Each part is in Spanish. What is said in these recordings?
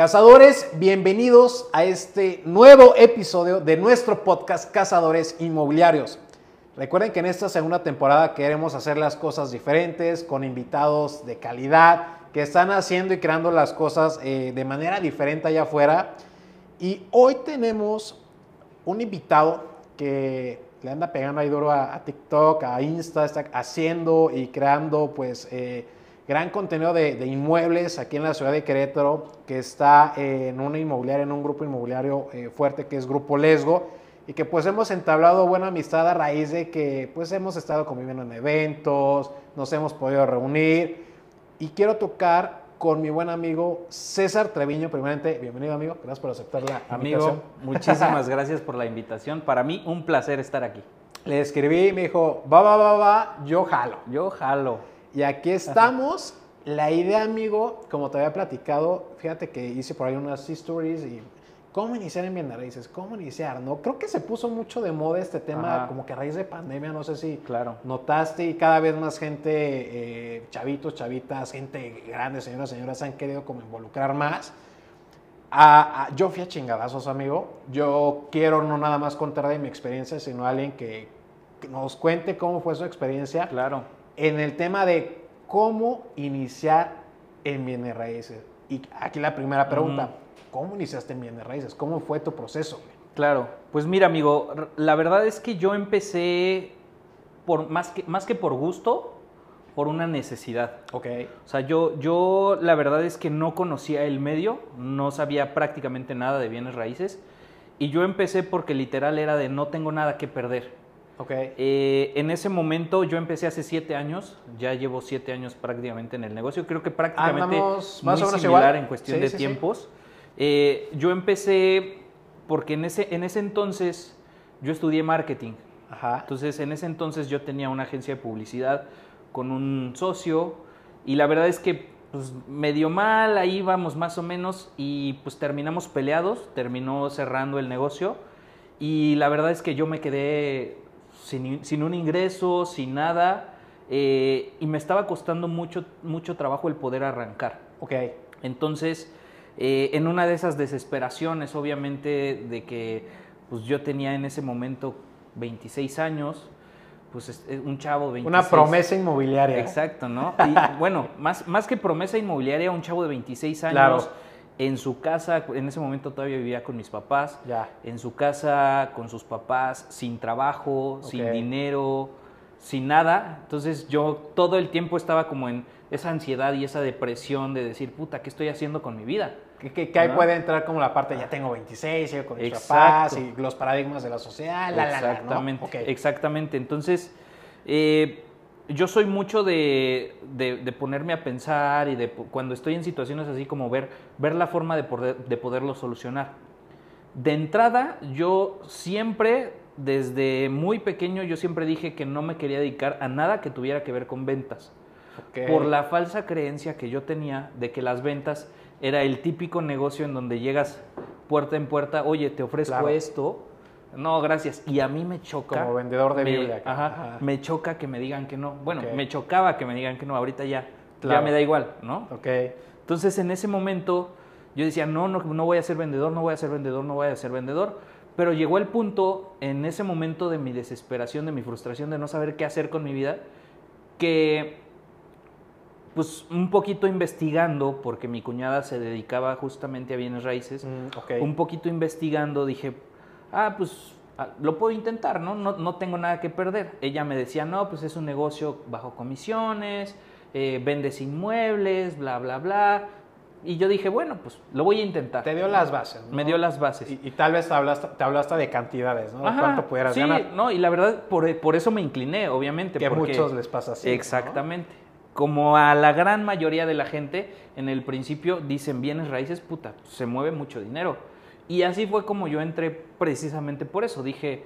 Cazadores, bienvenidos a este nuevo episodio de nuestro podcast Cazadores Inmobiliarios. Recuerden que en esta segunda temporada queremos hacer las cosas diferentes, con invitados de calidad, que están haciendo y creando las cosas eh, de manera diferente allá afuera. Y hoy tenemos un invitado que le anda pegando ahí duro a, TikTok, a Insta, está haciendo y creando pues... Eh, gran contenido de, de, inmuebles aquí en la ciudad de Querétaro, que está eh, en una inmobiliaria, en un grupo inmobiliario eh, fuerte que es Grupo Lesgo, y que pues hemos entablado buena amistad a raíz de que pues hemos estado conviviendo en eventos, nos hemos podido reunir, y quiero tocar con mi buen amigo César Treviño, primeramente, bienvenido amigo, gracias por aceptar la amigo, invitación. muchísimas gracias por la invitación, para mí un placer estar aquí. Le escribí, me dijo, va, va, va, va, yo jalo. Yo jalo. Y aquí estamos. La idea, amigo, como te había platicado, fíjate que hice por ahí unas stories y cómo iniciar en bienes raíces, cómo iniciar, ¿no? Creo que se puso mucho de moda este tema, Ajá. como que a raíz de pandemia, no sé si claro. notaste y cada vez más gente, eh, chavitos, chavitas, gente grande, señoras, señoras, se han querido como involucrar más. A, a, yo fui a chingadazos, amigo. Yo quiero no nada más contar de mi experiencia, sino alguien que, que nos cuente cómo fue su experiencia. Claro en el tema de cómo iniciar en bienes raíces. Y aquí la primera pregunta. ¿cómo iniciaste en bienes raíces? ¿Cómo fue tu proceso? Claro, pues mira amigo, la verdad es que yo empecé por, más, que, más que por gusto, por una necesidad. Ok. O sea, yo, yo la verdad es que no conocía el medio, no sabía prácticamente nada de bienes raíces. Y yo empecé porque literal era de no tengo nada que perder. Okay. Eh, en ese momento yo empecé hace siete años, ya llevo siete años prácticamente en el negocio, creo que prácticamente Andamos más muy o menos similar igual en cuestión sí, de sí, tiempos. Sí. Eh, yo empecé porque en ese, en ese entonces yo estudié marketing. Ajá. Entonces en ese entonces yo tenía una agencia de publicidad con un socio y la verdad es que pues medio mal, ahí íbamos más o menos y pues terminamos peleados, terminó cerrando el negocio y la verdad es que yo me quedé sin, sin, un ingreso, sin nada, eh, y me estaba costando mucho, mucho trabajo el poder arrancar. Ok. Entonces, eh, en una de esas desesperaciones, obviamente, de que pues, yo tenía en ese momento 26 años, pues un chavo de 26. Una promesa inmobiliaria. Exacto, ¿no? Y bueno, más, más que promesa inmobiliaria, un chavo de 26 años. Claro en su casa, en ese momento todavía vivía con mis papás, ya. en su casa con sus papás, sin trabajo, sin dinero, sin nada. Entonces yo todo el tiempo estaba como en esa ansiedad y esa depresión de decir, puta, ¿qué estoy haciendo con mi vida? Que, que, que ahí ¿No? puede entrar como la parte, ya tengo 26, sigo con mis Exacto. papás y los paradigmas de la sociedad, la, la, la, ¿no? Exactamente, Ok. exactamente. Entonces, eh, yo soy mucho de, de- de ponerme a pensar y de cuando estoy en situaciones así como ver, ver la forma de, poder, de poderlo solucionar. De entrada, yo siempre, desde muy pequeño, yo siempre dije que no me quería dedicar a nada que tuviera que ver con ventas. Por la falsa creencia que yo tenía de que las ventas era el típico negocio en donde llegas puerta en puerta, oye, te ofrezco Claro. esto. No, gracias. Y a mí me choca. Como vendedor de me- Biblia. Ajá, Ajá. Me choca que me digan que no. Bueno, me chocaba que me digan que no. Ahorita ya, ya me da igual, ¿no? Ok. Entonces en ese momento yo decía, no, no, no voy a ser vendedor, no voy a ser vendedor, no voy a ser vendedor. Pero llegó el punto, en ese momento de mi desesperación, de mi frustración, de no saber qué hacer con mi vida, que pues un poquito investigando, porque mi cuñada se dedicaba justamente a bienes raíces, Mm, un poquito investigando dije, ah, pues ah, lo puedo intentar, ¿no? ¿no? No tengo nada que perder. Ella me decía, no, pues es un negocio bajo comisiones, eh, vendes inmuebles, bla, bla, bla. Y yo dije, bueno, pues lo voy a intentar. Te dio las bases. ¿no? Me dio las bases. Y, y tal vez te hablaste, te hablaste de cantidades, ¿no? De cuánto pudieras sí, ganar. no, y la verdad, por, por eso me incliné, obviamente. Que a porque- muchos les pasa así. ¿no? Exactamente. Como a la gran mayoría de la gente, en el principio dicen bienes raíces, puta, se mueve mucho dinero. Y así fue como yo entré precisamente por eso. Dije,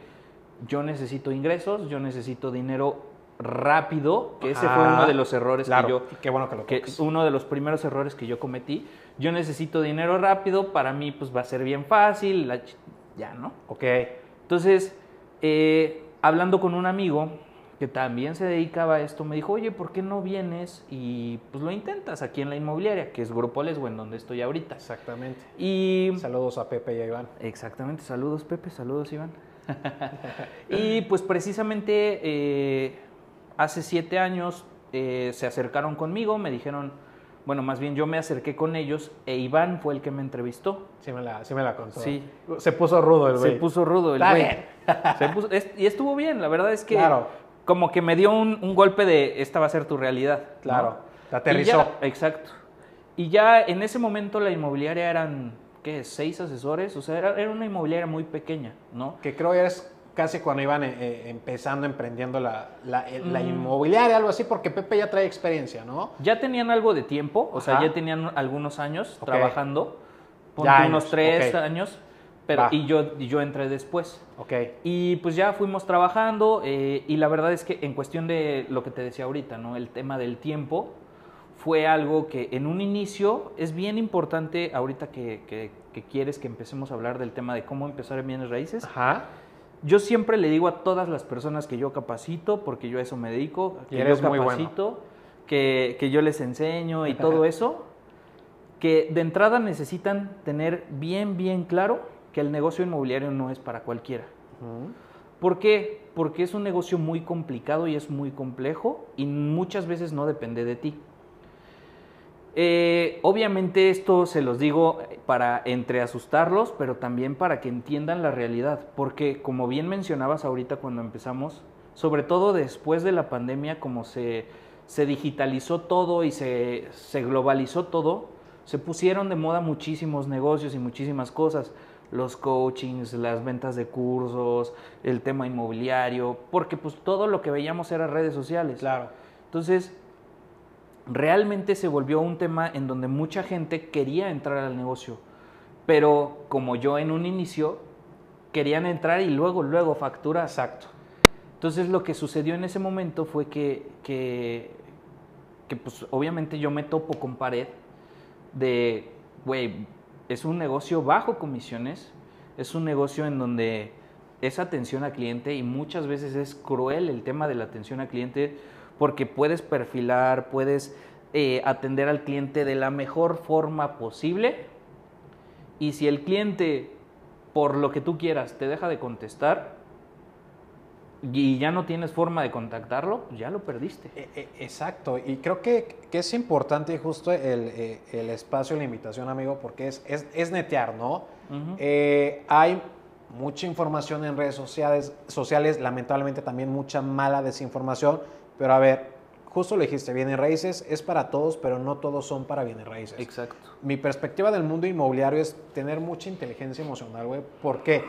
yo necesito ingresos, yo necesito dinero rápido, que ese fue uno de los errores Claro, que yo... qué bueno que lo Que uno de los primeros errores que yo cometí. Yo necesito dinero rápido, para mí pues va a ser bien fácil, la ya, ¿no? Ok. Entonces, eh, hablando con un amigo, que también se dedicaba a esto, me dijo, oye, ¿por qué no vienes y pues lo intentas aquí en la inmobiliaria, que es Grupo Lesbo, en donde estoy ahorita? Exactamente. Y Saludos a Pepe y a Iván. Exactamente, saludos Pepe, saludos Iván. y pues precisamente eh, hace siete años eh, se acercaron conmigo, me dijeron, bueno, más bien yo me acerqué con ellos e Iván fue el que me entrevistó. Sí me la, sí me la contó. Sí. Se puso rudo el Se güey. puso rudo el güey. Se y estuvo bien, la verdad es que Claro. Como que me dio un, un golpe de esta va a ser tu realidad. ¿no? Claro. Te aterrizó. ya- exacto. Y ya en ese momento la inmobiliaria eran, ¿qué? Seis asesores, o sea, era, era una inmobiliaria muy pequeña, ¿no? Que creo que es casi cuando iban eh, eh, empezando, emprendiendo la, la, eh, la Mm. inmobiliaria, algo así, porque Pepe ya trae experiencia, ¿no? Ya tenían algo de tiempo, o sea, ya tenían algunos años trabajando, ponte unos tres años, pero y yo, y yo entré después. Ok. Y pues ya fuimos trabajando eh, y la verdad es que en cuestión de lo que te decía ahorita, ¿no? El tema del tiempo fue algo que en un inicio es bien importante ahorita que, que- que quieres que empecemos a hablar del tema de cómo empezar en bienes raíces. Ajá. Yo siempre le digo a todas las personas que yo capacito, porque yo a eso me dedico, que eres yo muy bueno. capacito, que, que yo les enseño y todo eso, que de entrada necesitan tener bien, bien claro que el negocio inmobiliario no es para cualquiera. ¿Por qué? Porque es un negocio muy complicado y es muy complejo y muchas veces no depende de ti. Eh, obviamente esto se los digo para entre asustarlos, pero también para que entiendan la realidad, porque como bien mencionabas ahorita cuando empezamos, sobre todo después de la pandemia, como se, se digitalizó todo y se, se globalizó todo, se pusieron de moda muchísimos negocios y muchísimas cosas, los coachings, las ventas de cursos, el tema inmobiliario, porque pues todo lo que veíamos era redes sociales. Claro. Entonces, realmente se volvió un tema en donde mucha gente quería entrar al negocio, pero como yo en un inicio, querían entrar y luego, luego facturar. Exacto. Entonces lo que sucedió en ese momento fue que, que, que, pues obviamente yo me topo con pared de, güey, es un negocio bajo comisiones, es un negocio en donde es atención al cliente y muchas veces es cruel el tema de la atención al cliente porque puedes perfilar, puedes eh, atender al cliente de la mejor forma posible y si el cliente, por lo que tú quieras, te deja de contestar y ya no tienes forma de contactarlo, ya lo perdiste. E- e- Exacto, y creo que, que es importante justo el, eh, el espacio, la invitación, amigo, porque es, es, es netear, ¿no? Ujú. Eh, hay mucha información en redes sociales, sociales, lamentablemente también mucha mala desinformación, pero a ver, justo lo dijiste, bienes raíces es para todos, pero no todos son para bienes raíces. Exacto. Mi perspectiva del mundo inmobiliario es tener mucha inteligencia emocional, güey, porque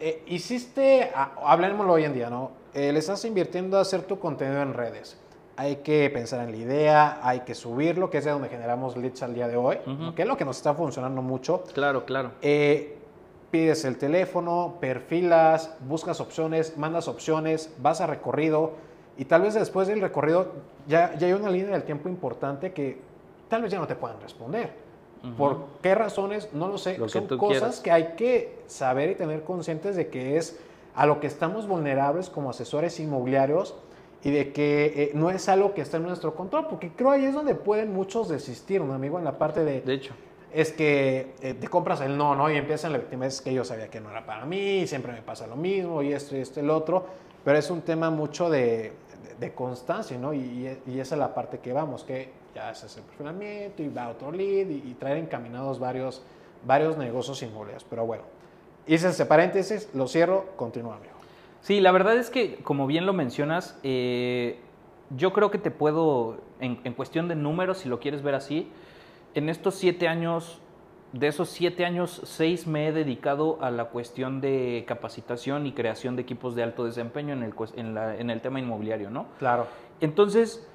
eh, hiciste, ah, hablemoslo hoy en día, ¿no? Eh, le estás invirtiendo a hacer tu contenido en redes. Hay que pensar en la idea, hay que subirlo, que es de donde generamos leads al día de hoy, Ujú. ¿no? que es lo que nos está funcionando mucho. Claro, claro. Eh, pides el teléfono, perfilas, buscas opciones, mandas opciones, vas a recorrido y tal vez después del recorrido ya, ya hay una línea del tiempo importante que tal vez ya no te puedan responder. ¿Por qué razones? No lo sé. Lo Son cosas quieras. que hay que saber y tener conscientes de que es a lo que estamos vulnerables como asesores inmobiliarios y de que eh, no es algo que está en nuestro control, porque creo ahí es donde pueden muchos desistir, un amigo, en la parte de, De hecho. es que eh, te compras el no, ¿no? Y empiezan la víctima, es que yo sabía que no era para mí, siempre me pasa lo mismo, y esto y esto y el otro, pero es un tema mucho de, de- de constancia, ¿no? Y, y esa es la parte que vamos, que ya haces el perfilamiento y va a otro lead y, y traer encaminados varios, varios negocios inmobiliarios. Pero bueno, hice ese paréntesis, lo cierro, continúa, amigo. Sí, la verdad es que, como bien lo mencionas, eh, yo creo que te puedo, en, en cuestión de números, si lo quieres ver así, en estos siete años, de esos siete años, seis me he dedicado a la cuestión de capacitación y creación de equipos de alto desempeño en el, en la- en el tema inmobiliario, ¿no? Claro. Entonces,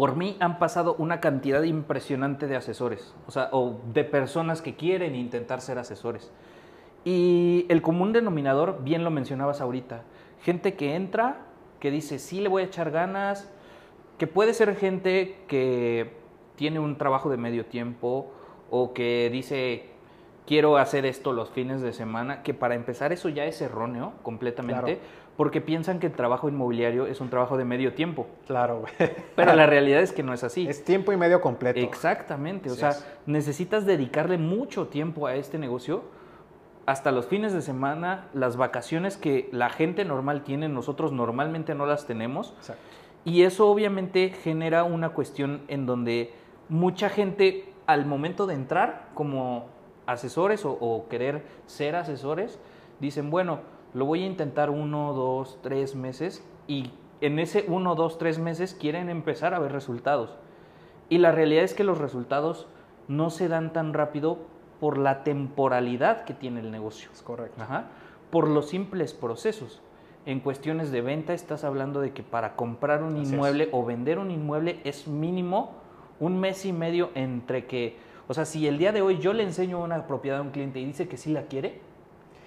por mí han pasado una cantidad impresionante de asesores, o sea, o de personas que quieren intentar ser asesores. Y el común denominador, bien lo mencionabas ahorita, gente que entra, que dice, sí le voy a echar ganas, que puede ser gente que tiene un trabajo de medio tiempo o que dice, quiero hacer esto los fines de semana, que para empezar eso ya es erróneo completamente. Porque piensan que el trabajo inmobiliario es un trabajo de medio tiempo, Claro, güey. pero la realidad es que no es así. Es tiempo y medio completo. Exactamente, o sea, es. necesitas dedicarle mucho tiempo a este negocio, hasta los fines de semana, las vacaciones que la gente normal tiene, nosotros normalmente no las tenemos, Exacto. y eso obviamente genera una cuestión en donde mucha gente al momento de entrar como asesores o, o querer ser asesores, dicen, bueno, lo voy a intentar uno, dos, tres meses y en ese uno, dos, tres meses quieren empezar a ver resultados. Y la realidad es que los resultados no se dan tan rápido por la temporalidad que tiene el negocio. Es correcto. Ajá. Por los simples procesos. En cuestiones de venta estás hablando de que para comprar un Así es. inmueble o vender un inmueble es mínimo un mes y medio entre que, o sea, si el día de hoy yo le enseño una propiedad a un cliente y dice que sí la quiere,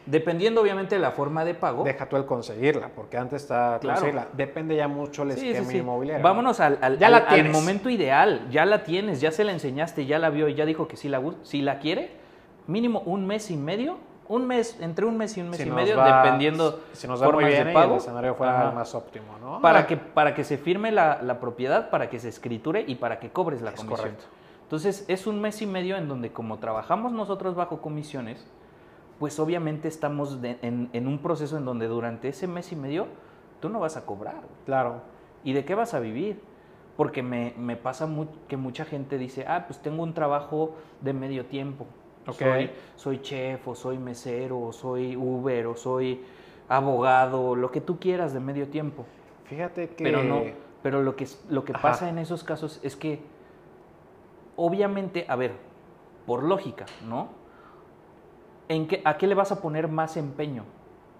dependiendo obviamente de la forma de pago. Deja tú el conseguirla, porque antes está Claro. conseguirla. Depende ya mucho el Sí, esquema sí. inmobiliario. Vámonos al, al- Ya la al- momento ideal, ya la tienes, ya se la enseñaste, ya la vio y ya dijo que sí la, si la quiere, mínimo un mes y medio, un mes, entre un mes y un mes Si y medio, va- dependiendo Si nos va muy formas bien de y pago. el escenario fuera el más óptimo, ¿no? para que, para que se firme la, la propiedad, para que se escriture y para que cobres la Es comisión. correcto. Entonces, es un mes y medio en donde como trabajamos nosotros bajo comisiones, pues obviamente estamos de- en, en un proceso en donde durante ese mes y medio tú no vas a cobrar. Claro. ¿Y de qué vas a vivir? Porque me, me pasa que mucha gente dice, ah, pues tengo un trabajo de medio tiempo. Ok. Soy, soy chef, o soy mesero, o soy Uber, o soy abogado, lo que tú quieras de medio tiempo. Fíjate que... Pero no, pero lo que, lo que Ajá. pasa en esos casos es que, obviamente, a ver, por lógica, ¿no? ¿En qué, ¿A qué le vas a poner más empeño?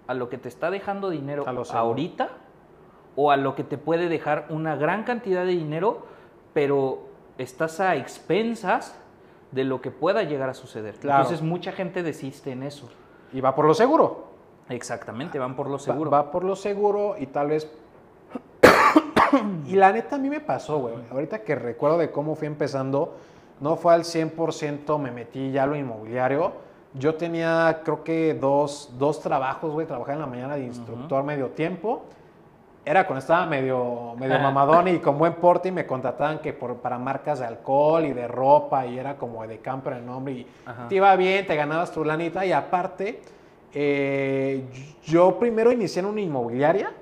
¿A lo que te está dejando dinero ahorita? ¿O a lo que te puede dejar una gran cantidad de dinero, pero estás a expensas de lo que pueda llegar a suceder? Claro. Entonces mucha gente desiste en eso. Y va por lo seguro. Exactamente, van por lo Va- seguro. Va, por lo seguro y tal vez... y la neta a mí me pasó, güey. Ahorita que recuerdo de cómo fui empezando, no fue al 100% me metí ya a lo inmobiliario. Yo tenía, creo que dos, dos trabajos, güey. Trabajaba en la mañana de instructor medio tiempo. Era cuando estaba medio, medio mamadón y con buen porte y me contrataban que por, para marcas de alcohol y de ropa y era como de camper el nombre y Ajá. te iba bien, te ganabas tu lanita y aparte eh, yo primero inicié en una inmobiliaria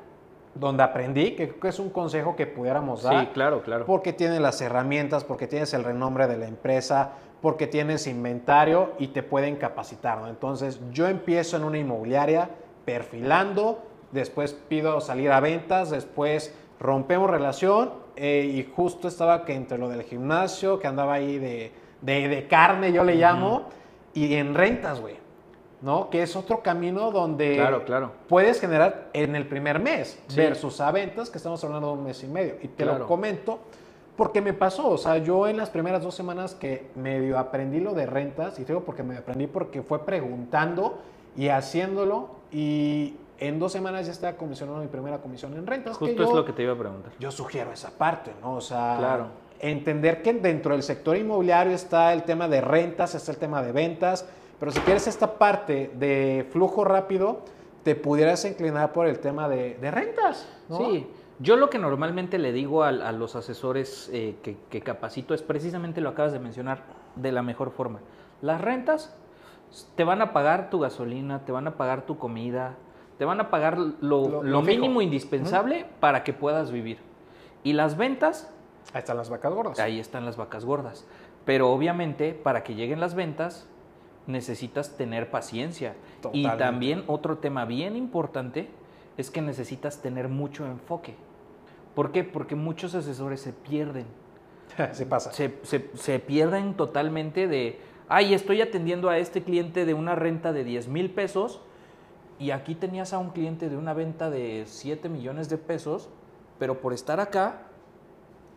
donde aprendí, que creo que es un consejo que pudiéramos dar. Sí, claro, claro. Porque tienes las herramientas, porque tienes el renombre de la empresa, porque tienes inventario y te pueden capacitar. ¿no? Entonces, yo empiezo en una inmobiliaria perfilando, después pido salir a ventas, después rompemos relación eh, y justo estaba que entre lo del gimnasio, que andaba ahí de, de- de carne, yo le llamo, y en rentas, güey. ¿No? Que es otro camino donde Claro, claro. puedes generar en el primer mes Sí. versus a ventas, que estamos hablando de un mes y medio. Y te Claro. lo comento porque me pasó. O sea, yo en las primeras dos semanas que medio aprendí lo de rentas, y te digo porque me aprendí porque fue preguntando y haciéndolo, y en dos semanas ya estaba comisionando mi primera comisión en rentas. que Justo es yo- lo que te iba a preguntar. yo sugiero esa parte, ¿no? O sea, Claro. entender que dentro del sector inmobiliario está el tema de rentas, está el tema de ventas, pero si quieres esta parte de flujo rápido, te pudieras inclinar por el tema de, de rentas, ¿no? Sí, yo lo que normalmente le digo a, los asesores eh, que, que capacito es precisamente lo acabas de mencionar de la mejor forma. Las rentas te van a pagar tu gasolina, te van a pagar tu comida, te van a pagar lo, Lo- lo lo fijo. mínimo indispensable para que puedas vivir. Y las ventas, Ahí están las vacas gordas. ahí están las vacas gordas. Pero obviamente para que lleguen las ventas necesitas tener paciencia. Y también otro tema bien importante es que necesitas tener mucho enfoque. ¿Por qué? Porque muchos asesores se pierden. sí pasa. Se, se- se pierden totalmente de, ay, estoy atendiendo a este cliente de una renta de 10 mil pesos y aquí tenías a un cliente de una venta de 7 millones de pesos, pero por estar acá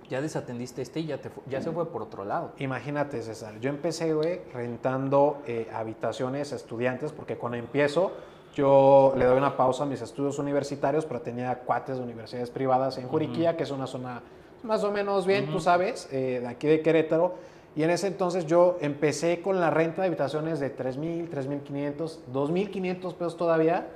ya desatendiste este y ya, te ya se fue por otro lado. Imagínate, César, yo empecé, güey, rentando eh, habitaciones a estudiantes, porque cuando empiezo, yo le doy una pausa a mis estudios universitarios, pero tenía cuates de universidades privadas en Juriquilla, que es una zona más o menos bien, tú sabes, eh, de aquí de Querétaro, Y en ese entonces yo empecé con la renta de habitaciones de 3.000, 3.500, 2.500 pesos todavía,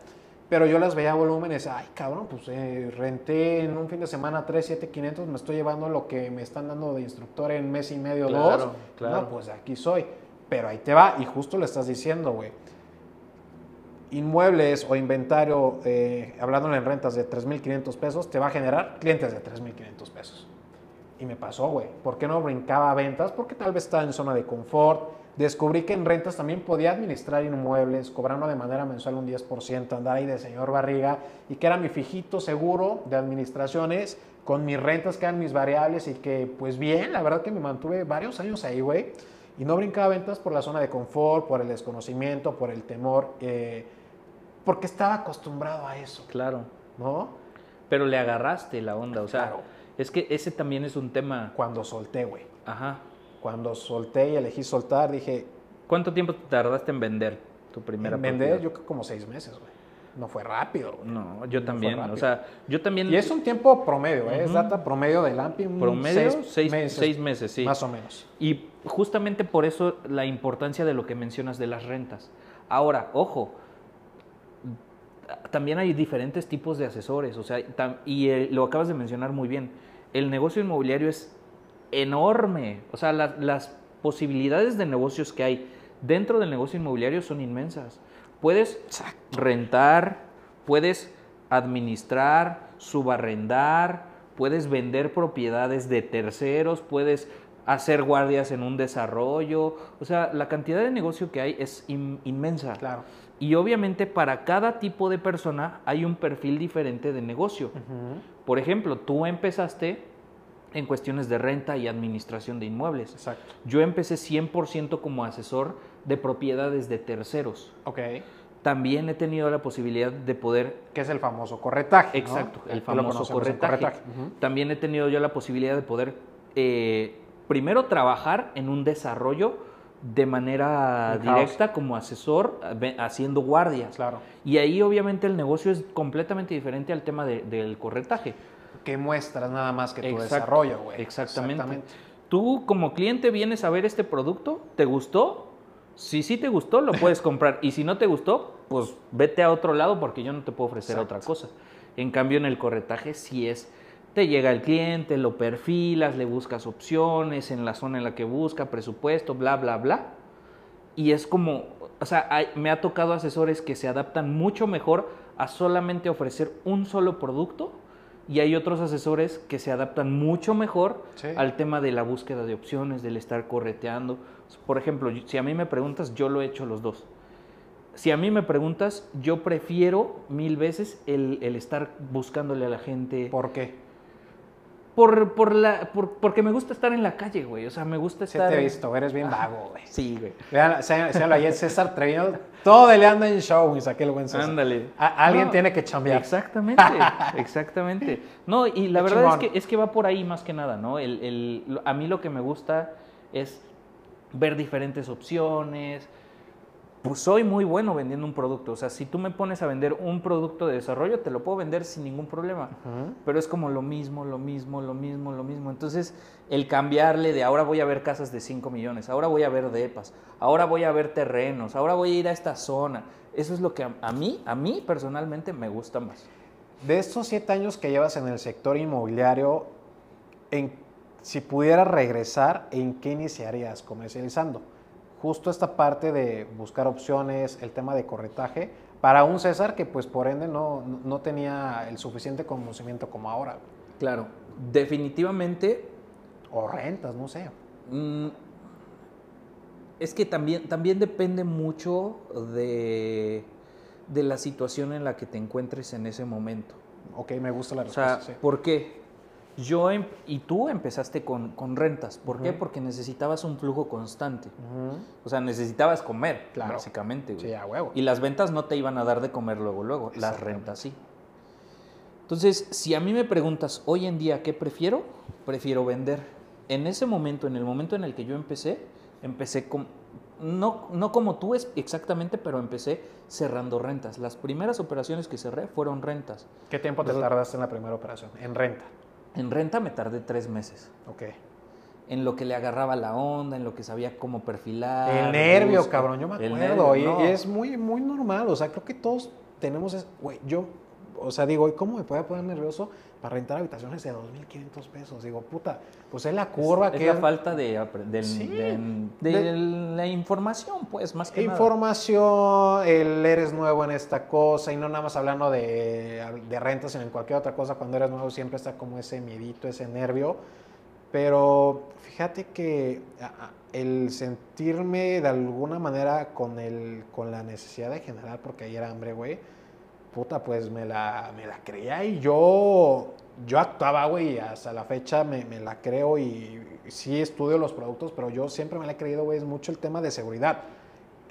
pero yo las veía a volúmenes, ay cabrón, pues eh, renté en un fin de semana 3, 7.500, me estoy llevando lo que me están dando de instructor en mes y medio, Claro, dos. claro. No, pues aquí soy. Pero ahí te va, y justo le estás diciendo, güey. Inmuebles o inventario, eh, hablándole en rentas de 3.500 pesos, te va a generar clientes de 3.500 pesos. Y me pasó, güey. ¿Por qué no brincaba a ventas? Porque tal vez estaba en zona de confort. Descubrí que en rentas también podía administrar inmuebles, cobrando de manera mensual un 10%, andar ahí de señor barriga, y que era mi fijito seguro de administraciones, con mis rentas que eran mis variables, y que, pues bien, la verdad que me mantuve varios años ahí, güey. Y no brincaba ventas por la zona de confort, por el desconocimiento, por el temor, eh, porque estaba acostumbrado a eso, Claro. ¿no? Pero le agarraste la onda, o sea, Claro. es que ese también es un tema. Cuando solté, güey. Ajá. Cuando solté y elegí soltar, dije, ¿Cuánto tiempo te tardaste en vender tu primera en vender propiedad? yo creo como seis meses, güey. No fue rápido, güey. No, yo también. O sea, yo también. Y es un tiempo promedio, ¿eh? es Ujú. data promedio del AMPI. promedio seis, seis, meses, seis meses, sí. Más o menos. Y justamente por eso la importancia de lo que mencionas de las rentas. Ahora, ojo, también hay diferentes tipos de asesores, o sea, y eh, lo acabas de mencionar muy bien. El negocio inmobiliario es enorme, o sea, la- las posibilidades de negocios que hay dentro del negocio inmobiliario son inmensas. Puedes rentar, puedes administrar, subarrendar, puedes vender propiedades de terceros, puedes hacer guardias en un desarrollo, o sea, la cantidad de negocio que hay es in- inmensa. Claro. Y obviamente para cada tipo de persona hay un perfil diferente de negocio. Por ejemplo, tú empezaste en cuestiones de renta y administración de inmuebles. Exacto. Yo empecé 100% como asesor de propiedades de terceros. Ok. También he tenido la posibilidad de poder Que es el famoso corretaje. Exacto, el famoso corretaje. También he tenido yo la posibilidad de poder eh, primero trabajar en un desarrollo de manera directa como asesor, haciendo guardias. Claro. Y ahí obviamente el negocio es completamente diferente al tema de- del corretaje. Que muestras nada más que tu Exacto, desarrollo, güey. Exactamente. Tú como cliente vienes a ver este producto, ¿te gustó? Si sí te gustó, lo puedes comprar. Y si no te gustó, pues vete a otro lado porque yo no te puedo ofrecer Exacto. otra cosa. En cambio, en el corretaje sí es, te llega el cliente, lo perfilas, le buscas opciones en la zona en la que busca, presupuesto, bla, bla, bla. Y es como, o sea, hay- me ha tocado asesores que se adaptan mucho mejor a solamente ofrecer un solo producto y hay otros asesores que se adaptan mucho mejor Sí. al tema de la búsqueda de opciones, del estar correteando. Por ejemplo, si a mí me preguntas, yo lo he hecho los dos. Si a mí me preguntas, yo prefiero mil veces el, el estar buscándole a la gente. ¿Por qué? Por, por la, por- porque me gusta estar en la calle, güey. O sea, me gusta Sí estar. te he visto, eres bien vago, güey. Sí, güey. Vean, séanlo ahí, César Treviño. Todo el anda en showings, aquel buen César. Ándale. A- alguien No, tiene que chambear. Exactamente, exactamente. No, y la Qué verdad es que, es que va por ahí más que nada, ¿no? El, el- a mí lo que me gusta es ver diferentes opciones. Pues soy muy bueno vendiendo un producto. O sea, si tú me pones a vender un producto de desarrollo, te lo puedo vender sin ningún problema. Pero es como lo mismo, lo mismo, lo mismo, lo mismo. Entonces, el cambiarle de ahora voy a ver casas de 5 millones, ahora voy a ver depas, ahora voy a ver terrenos, ahora voy a ir a esta zona. Eso es lo que a, a mí, a mí personalmente me gusta más. De estos siete años que llevas en el sector inmobiliario, en, si pudieras regresar, ¿en qué iniciarías comercializando? Justo esta parte de buscar opciones, el tema de corretaje, para un César que pues por ende no, no- tenía el suficiente conocimiento como ahora. Claro, definitivamente O rentas, no sé. Mm, es que también, también depende mucho de, de la situación en la que te encuentres en ese momento. Ok, me gusta la O sea, respuesta. sí. ¿por qué? Yo em- y tú empezaste con, con rentas. ¿Por qué? Porque necesitabas un flujo constante. O sea, necesitabas comer, Claro. básicamente. güey. Sí, a huevo. Y las ventas no te iban a dar de comer luego, luego. Las rentas sí. Entonces, si a mí me preguntas hoy en día qué prefiero, prefiero vender. En ese momento, en el momento en el que yo empecé, empecé con, no, no como tú exactamente, pero empecé cerrando rentas. Las primeras operaciones que cerré fueron rentas. ¿Qué tiempo te Entonces- tardaste en la primera operación? En renta. En renta me tardé tres meses. Ok. en lo que le agarraba la onda, en lo que sabía cómo perfilar. El nervio, cabrón, yo me acuerdo. nervio, y, no. y es muy, muy normal. O sea, creo que todos tenemos. Güey, yo, o sea, digo, ¿y ¿cómo me puede poner nervioso para rentar habitaciones de 2.500 pesos? Digo, puta, pues es la curva es, que. la falta de, del- Sí, de, de- de la información, pues, más que nada. Información, el eres nuevo en esta cosa y no nada más hablando de, de renta, sino en cualquier otra cosa. Cuando eres nuevo siempre está como ese miedito, ese nervio. Pero fíjate que el sentirme de alguna manera con, el, con la necesidad de generar, porque ahí era hambre, güey, puta, pues me la, me la creía y yo, yo actuaba, güey, hasta la fecha me, me la creo y sí estudio los productos, pero yo siempre me la he creído, güey, es mucho el tema de seguridad.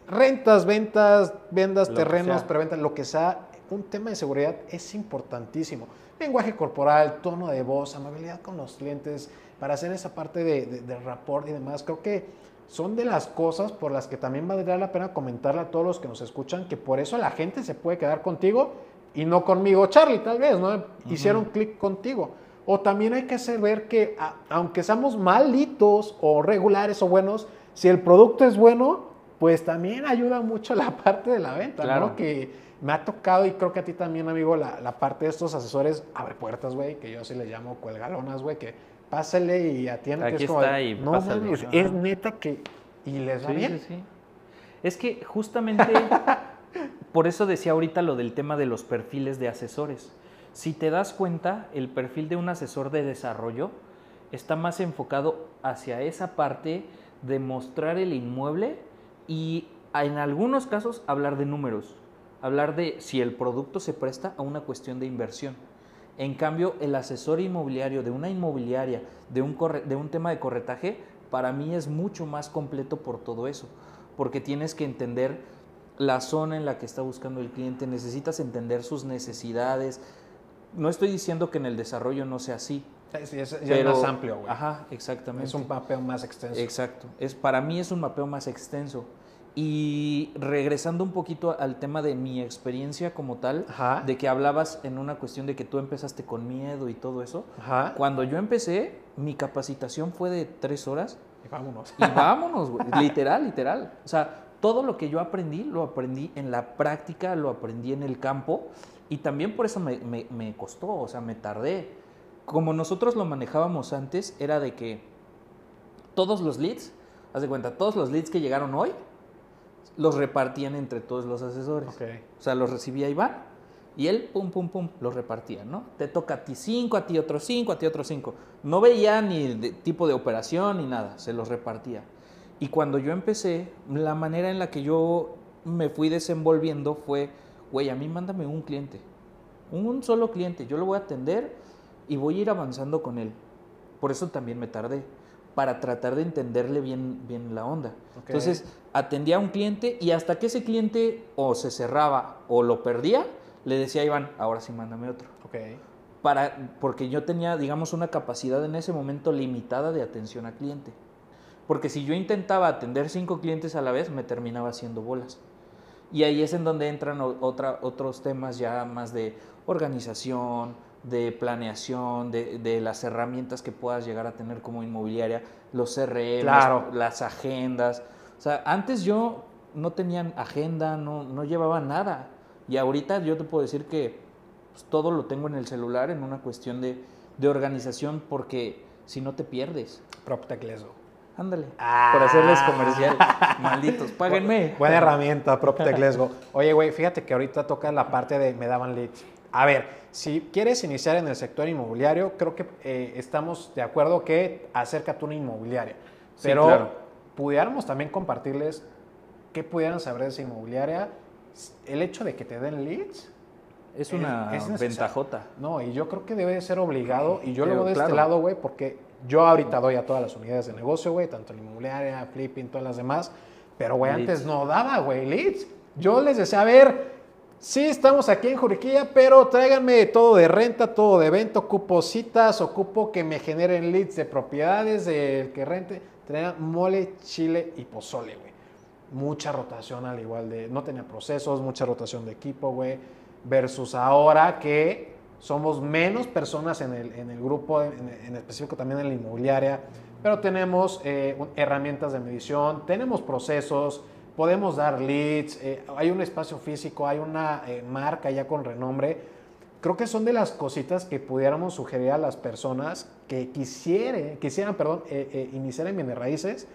Rentas, ventas, vendas, Lo terrenos, preventas, lo que sea, un tema de seguridad es importantísimo. Lenguaje corporal, tono de voz, amabilidad con los clientes, para hacer esa parte de, de, de rapport y demás, creo que son de las cosas por las que también valdría la pena comentarle a todos los que nos escuchan, que por eso la gente se puede quedar contigo y no conmigo, Charlie, tal vez, ¿no? Hicieron clic contigo. O también hay que hacer ver que, a- aunque seamos malitos o regulares o buenos, si el producto es bueno, pues también ayuda mucho la parte de la venta, Claro. ¿no? Que me ha tocado y creo que a ti también, amigo, la, la parte de estos asesores abre puertas, güey, que yo sí le llamo cuelgalonas, güey, que pásele y atiende. Aquí es como está y no, pásale". es neta que... Y les va Sí, bien. sí, sí. Es que justamente por eso decía ahorita lo del tema de los perfiles de asesores. Si te das cuenta, el perfil de un asesor de desarrollo está más enfocado hacia esa parte de mostrar el inmueble y en algunos casos hablar de números, hablar de si el producto se presta a una cuestión de inversión. En cambio, el asesor inmobiliario de una inmobiliaria, de un, corre- de un tema de corretaje, para mí es mucho más completo por todo eso, porque tienes que entender la zona en la que está buscando el cliente, necesitas entender sus necesidades. No estoy diciendo que en el desarrollo no sea así, Sí, es, ya es pero más amplio, güey. Ajá, exactamente. Es un mapeo más extenso. Exacto. Es, para mí es un mapeo más extenso. Y regresando un poquito al tema de mi experiencia como tal, Ajá. de que hablabas en una cuestión de que tú empezaste con miedo y todo eso. Ajá. Cuando yo empecé, mi capacitación fue de tres horas Y vámonos. y vámonos, güey. literal, literal. O sea, todo lo que yo aprendí, lo aprendí en la práctica, lo aprendí en el campo y también por eso me, me- me costó, o sea, me tardé. Como nosotros lo manejábamos antes, era de que todos los leads, haz de cuenta, todos los leads que llegaron hoy, los repartían entre todos los asesores. Ok. O sea, los recibía Iván y él, pum, pum, pum, los repartía, ¿no? Te toca a ti cinco, a ti otros cinco, a ti otros cinco. No veía ni de tipo de operación ni nada, se los repartía. Y cuando yo empecé, la manera en la que yo me fui desenvolviendo fue, güey, a mí mándame un cliente, un solo cliente, yo lo voy a atender y voy a ir avanzando con él. Por eso también me tardé, para tratar de entenderle bien, bien la onda. Entonces, atendía a un cliente y hasta que ese cliente o se cerraba o lo perdía, le decía a Iván, ahora sí mándame otro. Para, porque yo tenía, digamos, una capacidad en ese momento limitada de atención al cliente. Porque si yo intentaba atender cinco clientes a la vez, me terminaba haciendo bolas. Y ahí es en donde entran otra, otros temas ya más de organización, de planeación, de, de las herramientas que puedas llegar a tener como inmobiliaria, los CRM, Claro. las agendas. O sea, antes yo no tenía agenda, no, no llevaba nada. Y ahorita yo te puedo decir que pues, todo lo tengo en el celular en una cuestión de, de organización porque si no te pierdes. PropTech Lesgo. Ándale. Ah. Por hacerles comercial. Malditos, páguenme. Buena herramienta, PropTech Lesgo. Oye, güey, fíjate que ahorita toca la parte de me daban leads. A ver, si quieres iniciar en el sector inmobiliario, creo que eh, estamos de acuerdo que acércate a una inmobiliaria. Sí, Pero claro. Pudiéramos también compartirles qué pudieran saber de esa inmobiliaria. El hecho de que te den leads. Es una es ventajota. No, y yo creo que debe de ser obligado. Y yo lo veo de este lado, güey, porque yo ahorita doy a todas las unidades de negocio, güey, tanto en inmobiliaria, flipping, todas las demás. Pero, güey, antes no daba, güey, leads. Yo les decía, a ver, sí estamos aquí en Juriquilla, pero tráiganme todo de renta, todo de venta, ocupo citas, ocupo que me generen leads de propiedades, del que rente. Traigan mole, chile y pozole, güey. Mucha rotación al igual de, no tenía procesos, mucha rotación de equipo, güey, versus ahora que somos menos personas en el, en el grupo, en, específico también en la inmobiliaria, pero tenemos eh, herramientas de medición, tenemos procesos, podemos dar leads, eh, hay un espacio físico, hay una eh, marca ya con renombre. Creo que son de las cositas que pudiéramos sugerir a las personas que quisiere- quisieran perdón, eh, eh, iniciar en bienes raíces,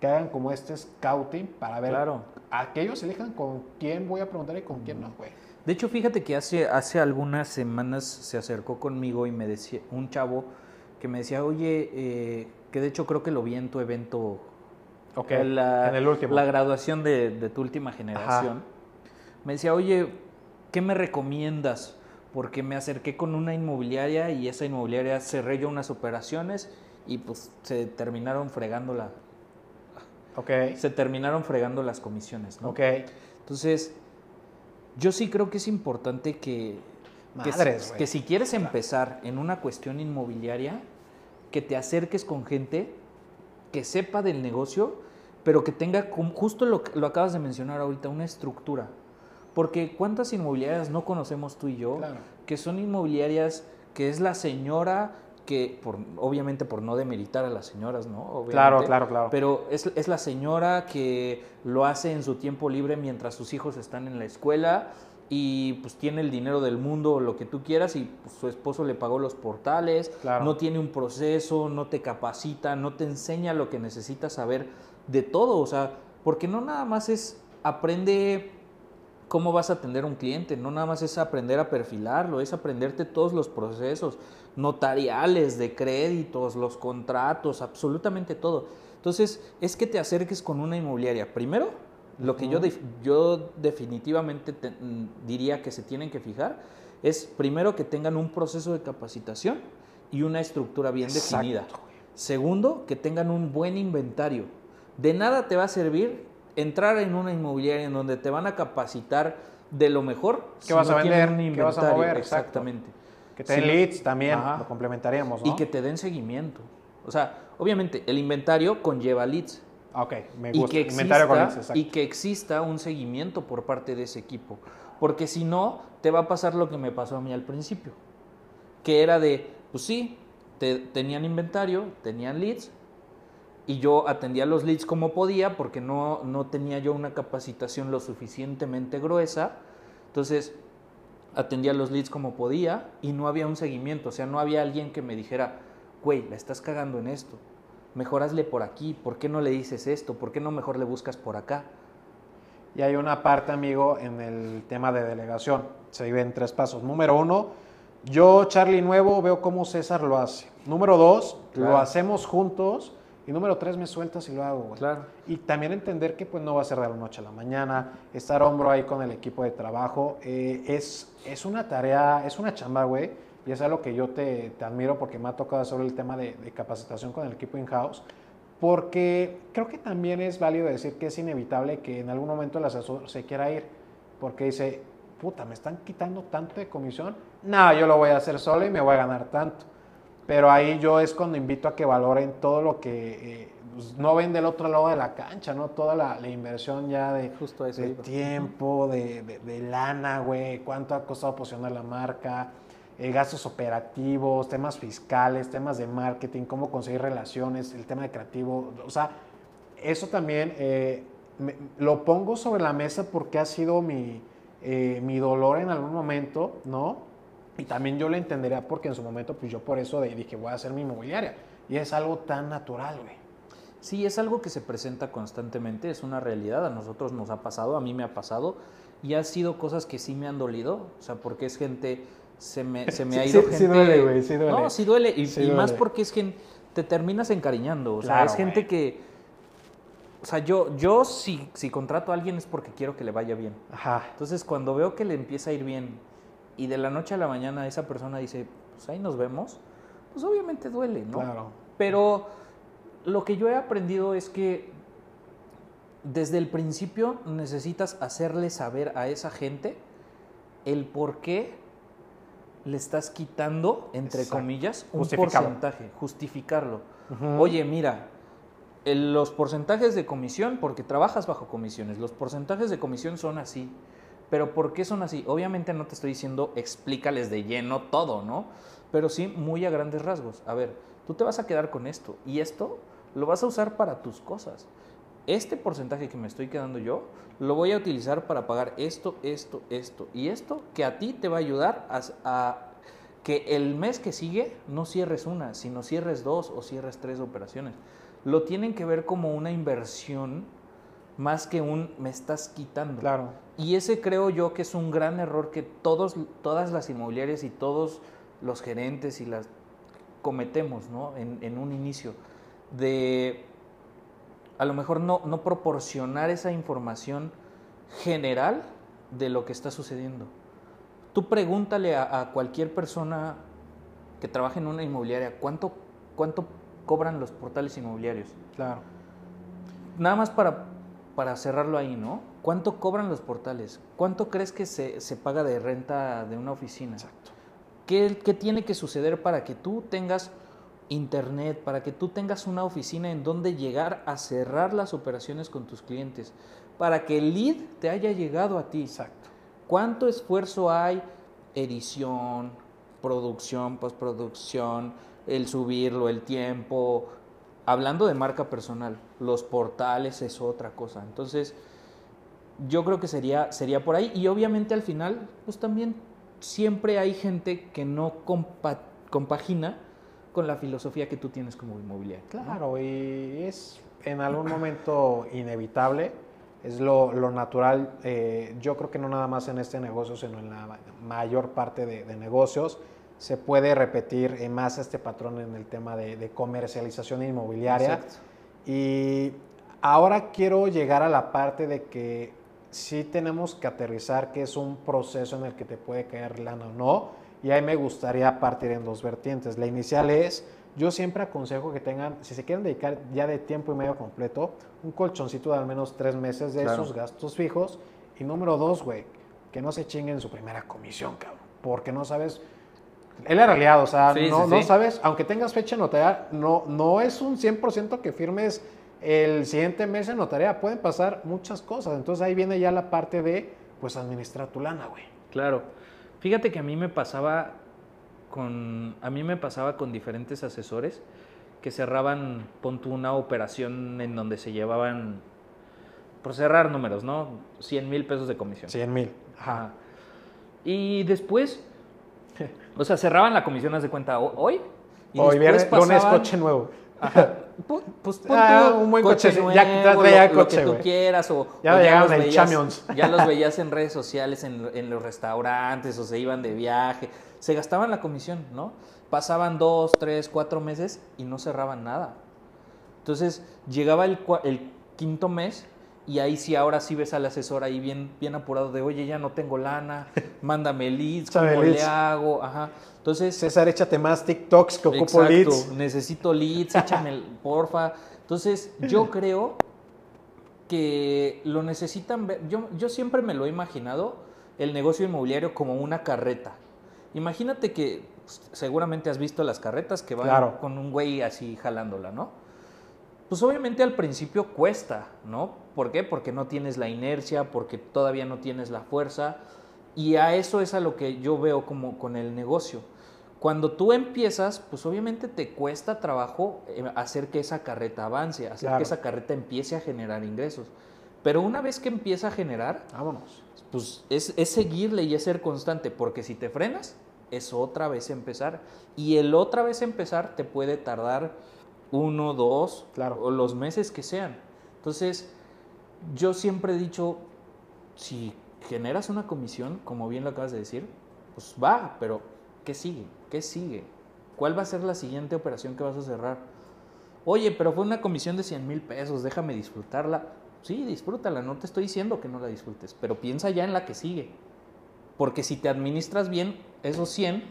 que hagan como este scouting para ver Claro. a que ellos elijan con quién voy a preguntar y con quién no, güey. De hecho, fíjate que hace, hace algunas semanas se acercó conmigo y me decía, un chavo que me decía, oye, eh, que de hecho creo que lo vi en tu evento, Ok, en la, en el último. la graduación de, de tu última generación. Me decía, oye, ¿qué me recomiendas? Porque me acerqué con una inmobiliaria y esa inmobiliaria cerré yo unas operaciones y pues se terminaron fregando la, Ok, se terminaron fregando las comisiones, ¿no? ok. Entonces, yo sí creo que es importante que, que, Madres, que si quieres empezar en una cuestión inmobiliaria, que te acerques con gente que sepa del negocio, pero que tenga justo lo, que- lo acabas de mencionar ahorita, una estructura. Porque ¿cuántas inmobiliarias no conocemos tú y yo? Claro. Que son inmobiliarias que es la señora que, por, obviamente por no demeritar a las señoras, ¿no? Obviamente, Claro, claro, claro. pero es, es la señora que lo hace en su tiempo libre mientras sus hijos están en la escuela y pues tiene el dinero del mundo, lo que tú quieras, y pues, su esposo le pagó los portales, Claro. no tiene un proceso, no te capacita, no te enseña lo que necesitas saber de todo, o sea, porque no nada más es aprende cómo vas a atender a un cliente, no nada más es aprender a perfilarlo, es aprenderte todos los procesos notariales, de créditos, los contratos, absolutamente todo. Entonces, es que te acerques con una inmobiliaria. Primero, lo que yo, yo definitivamente te- mm, diría que se tienen que fijar es primero que tengan un proceso de capacitación y una estructura bien Exacto, definida. Segundo, que tengan un buen inventario. De nada te va a servir entrar en una inmobiliaria en donde te van a capacitar de lo mejor. ¿Qué vas a tienen vender? ¿Qué vas a inventario. mover? Exacto. Exactamente. Que te den Sí. leads también, Ajá. lo complementaríamos, ¿no? Y que te den seguimiento. O sea, obviamente el inventario conlleva leads. Ok, me Y gusta. que, Inventario con leads, exista, exacto. y que exista un seguimiento por parte de ese equipo. Porque si no, te va a pasar lo que me pasó a mí al principio. Que era de, pues sí, te- tenían inventario, tenían leads, y yo atendía los leads como podía porque no, no tenía yo una capacitación lo suficientemente gruesa. Entonces, atendía los leads como podía y no había un seguimiento. O sea, no había alguien que me dijera, güey, la estás cagando en esto. Mejorasle por aquí. ¿Por qué no le dices esto? ¿Por qué no mejor le buscas por acá? Y hay una parte, amigo, en el tema de delegación. Se vive en tres pasos. Número uno, yo, Charlie Nuevo, veo cómo César lo hace. Número dos, Claro. lo hacemos juntos. Y número tres, me sueltas y lo hago, güey. Claro. Y también entender que pues no va a ser de la noche a la mañana, estar hombro ahí con el equipo de trabajo, eh, es, es una tarea, es una chamba, güey, y es algo que yo te, te admiro porque me ha tocado hacer el tema de, de capacitación con el equipo in-house, porque creo que también es válido decir que es inevitable que en algún momento el asesor se quiera ir, porque dice, puta, me están quitando tanto de comisión, no, yo lo voy a hacer solo y me voy a ganar tanto. Pero ahí yo es cuando invito a que valoren todo lo que eh, pues, no ven del otro lado de la cancha, ¿no? Toda la, la inversión ya de, Justo a eso de iba. tiempo, de, de- de lana, güey, cuánto ha costado posicionar la marca, eh, gastos operativos, temas fiscales, temas de marketing, cómo conseguir relaciones, el tema de creativo, o sea, eso también eh, me- lo pongo sobre la mesa porque ha sido mi, mi dolor en algún momento, ¿no? Y también yo lo entendería porque en su momento, pues yo por eso dije, voy a hacer mi inmobiliaria. Y es algo tan natural, güey. Sí, es algo que se presenta constantemente, es una realidad, a nosotros nos ha pasado, a mí me ha pasado, y ha sido cosas que sí me han dolido, o sea, porque es gente, se me, se me ha Sí, ido sí, sí gente... duele, güey, sí duele. No, sí duele, y, Sí y más porque es gente, te terminas encariñando, o sea, Claro, es gente güey. que, o sea, yo, yo si, si contrato a alguien es porque quiero que le vaya bien. Ajá. Entonces, cuando veo que le empieza a ir bien y de la noche a la mañana esa persona dice, pues ahí nos vemos, pues obviamente duele, ¿no? Claro. Pero lo que yo he aprendido es que desde el principio necesitas hacerle saber a esa gente el por qué le estás quitando, entre Exacto. comillas, un porcentaje, justificarlo. Oye, mira, el- los porcentajes de comisión, porque trabajas bajo comisiones, los porcentajes de comisión son así. Pero ¿por qué son así? Obviamente no te estoy diciendo explícales de lleno todo, ¿no? Pero sí muy a grandes rasgos. A ver, tú te vas a quedar con esto y esto lo vas a usar para tus cosas. Este porcentaje que me estoy quedando yo, lo voy a utilizar para pagar esto, esto, esto y esto, que a ti te va a ayudar a, que el mes que sigue no cierres una, sino cierres dos o cierres tres operaciones. Lo tienen que ver como una inversión más que un me estás quitando. Claro. Y ese creo yo que es un gran error que todos, todas las inmobiliarias y todos los gerentes y las cometemos ¿no? en, en un inicio. De a lo mejor no, no proporcionar esa información general de lo que está sucediendo. Tú pregúntale a, a cualquier persona que trabaje en una inmobiliaria cuánto, cuánto cobran los portales inmobiliarios. Claro. Nada más para, para cerrarlo ahí, ¿no? ¿Cuánto cobran los portales? ¿Cuánto crees que se, se paga de renta de una oficina? Exacto. ¿Qué, ¿Qué tiene que suceder para que tú tengas internet, para que tú tengas una oficina en donde llegar a cerrar las operaciones con tus clientes? Para que el lead te haya llegado a ti. Exacto. ¿Cuánto esfuerzo hay? Edición, producción, postproducción, el subirlo, el tiempo. Hablando de marca personal, los portales es otra cosa. Entonces, yo creo que sería, sería por ahí. Y obviamente al final, pues también siempre hay gente que no compa compagina con la filosofía que tú tienes como inmobiliario. ¿no? Claro, y es en algún momento inevitable, es lo, lo natural. eh, yo creo que no nada más en este negocio, sino en la mayor parte de, de negocios, se puede repetir eh, más este patrón en el tema de, de comercialización inmobiliaria. Exacto. Y ahora quiero llegar a la parte de que sí tenemos que aterrizar que es un proceso en el que te puede caer lana o no. Y ahí me gustaría partir en dos vertientes. La inicial es, yo siempre aconsejo que tengan, si se quieren dedicar ya de tiempo y medio completo, un colchoncito de al menos tres meses de Claro. esos gastos fijos. Y número dos, güey, que no se chinguen su primera comisión, cabrón. Porque no sabes... Es la realidad, o sea, Sí, no, sí, no sí. sabes, aunque tengas fecha notarial, no, no es un 100% que firmes el siguiente mes en notaría. Pueden pasar muchas cosas. Entonces ahí viene ya la parte de, pues, administrar tu lana, güey. Claro. Fíjate que a mí me pasaba con a mí me pasaba con diferentes asesores que cerraban pon tú una operación en donde se llevaban por cerrar números, ¿no? 100 mil pesos de comisión. 100 mil. Ajá. Y después, o sea, cerraban la comisión, haz de cuenta, ho- hoy. Y Hoy viernes, lunes, pasaban- coche nuevo. Ajá. Pu- Pues pon Ah, un buen coche, nuevo, ya que traía lo, lo coche, que tú quieras o, Ya o llegaron los veías- Champions. ya los veías en redes sociales, en, en los restaurantes o se iban de viaje, se gastaban la comisión, ¿no? Pasaban dos, tres, cuatro meses y no cerraban nada. Entonces llegaba el, el quinto mes y ahí sí, ahora sí ves al asesor ahí bien, bien apurado de, oye, ya no tengo lana, mándame leads, ¿cómo le hago? Ajá. Entonces, César, échate más TikToks que ocupo Exacto, leads. necesito leads, échame, el- porfa. Entonces, yo creo que lo necesitan ver. Yo, yo siempre me lo he imaginado el negocio inmobiliario como una carreta. Imagínate que pues, seguramente has visto las carretas que van Claro. con un güey así jalándola, ¿no? Pues obviamente al principio cuesta, ¿no? ¿Por qué? Porque no tienes la inercia, porque todavía no tienes la fuerza. Y a eso es a lo que yo veo como con el negocio. Cuando tú empiezas, pues obviamente te cuesta trabajo eh, hacer que esa carreta avance, hacer Claro. que esa carreta empiece a generar ingresos. Pero una vez que empieza a generar, Vámonos. pues es, es seguirle y es ser constante, porque si te frenas, es otra vez empezar. Y el otra vez empezar te puede tardar uno, dos, Claro. o los meses que sean. Entonces, yo siempre he dicho, si generas una comisión, como bien lo acabas de decir, pues va, pero ¿qué sigue? ¿Qué sigue? ¿Cuál va a ser la siguiente operación que vas a cerrar? Oye, pero fue una comisión de 100 mil pesos, déjame disfrutarla. Sí, disfrútala, no te estoy diciendo que no la disfrutes, pero piensa ya en la que sigue. Porque si te administras bien esos 100,